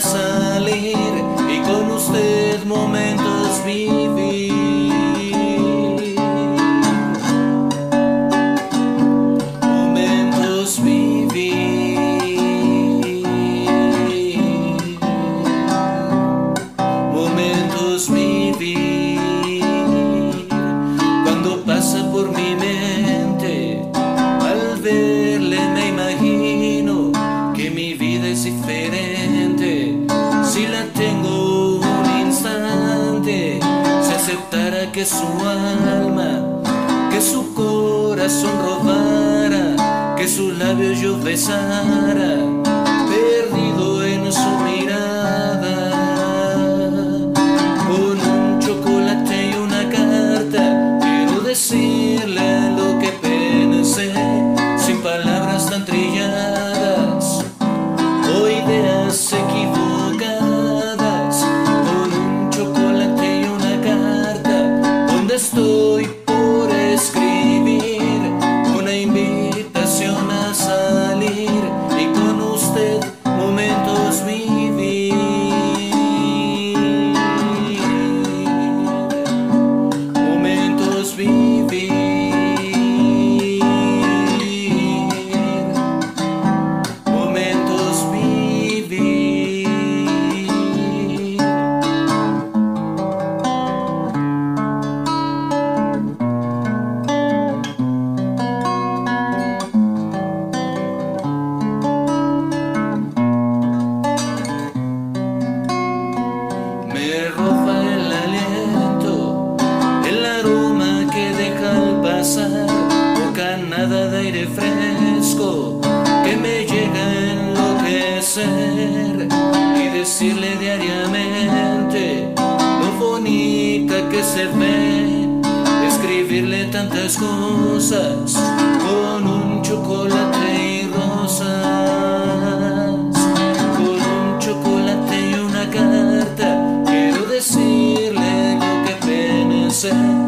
salir y con usted momentos vivir. aceptara que su alma, que su corazón robara, que sus labios yo besara. escribirle tantas cosas con un chocolate y rosas, con un chocolate y una carta. Quiero decirle lo que pensé.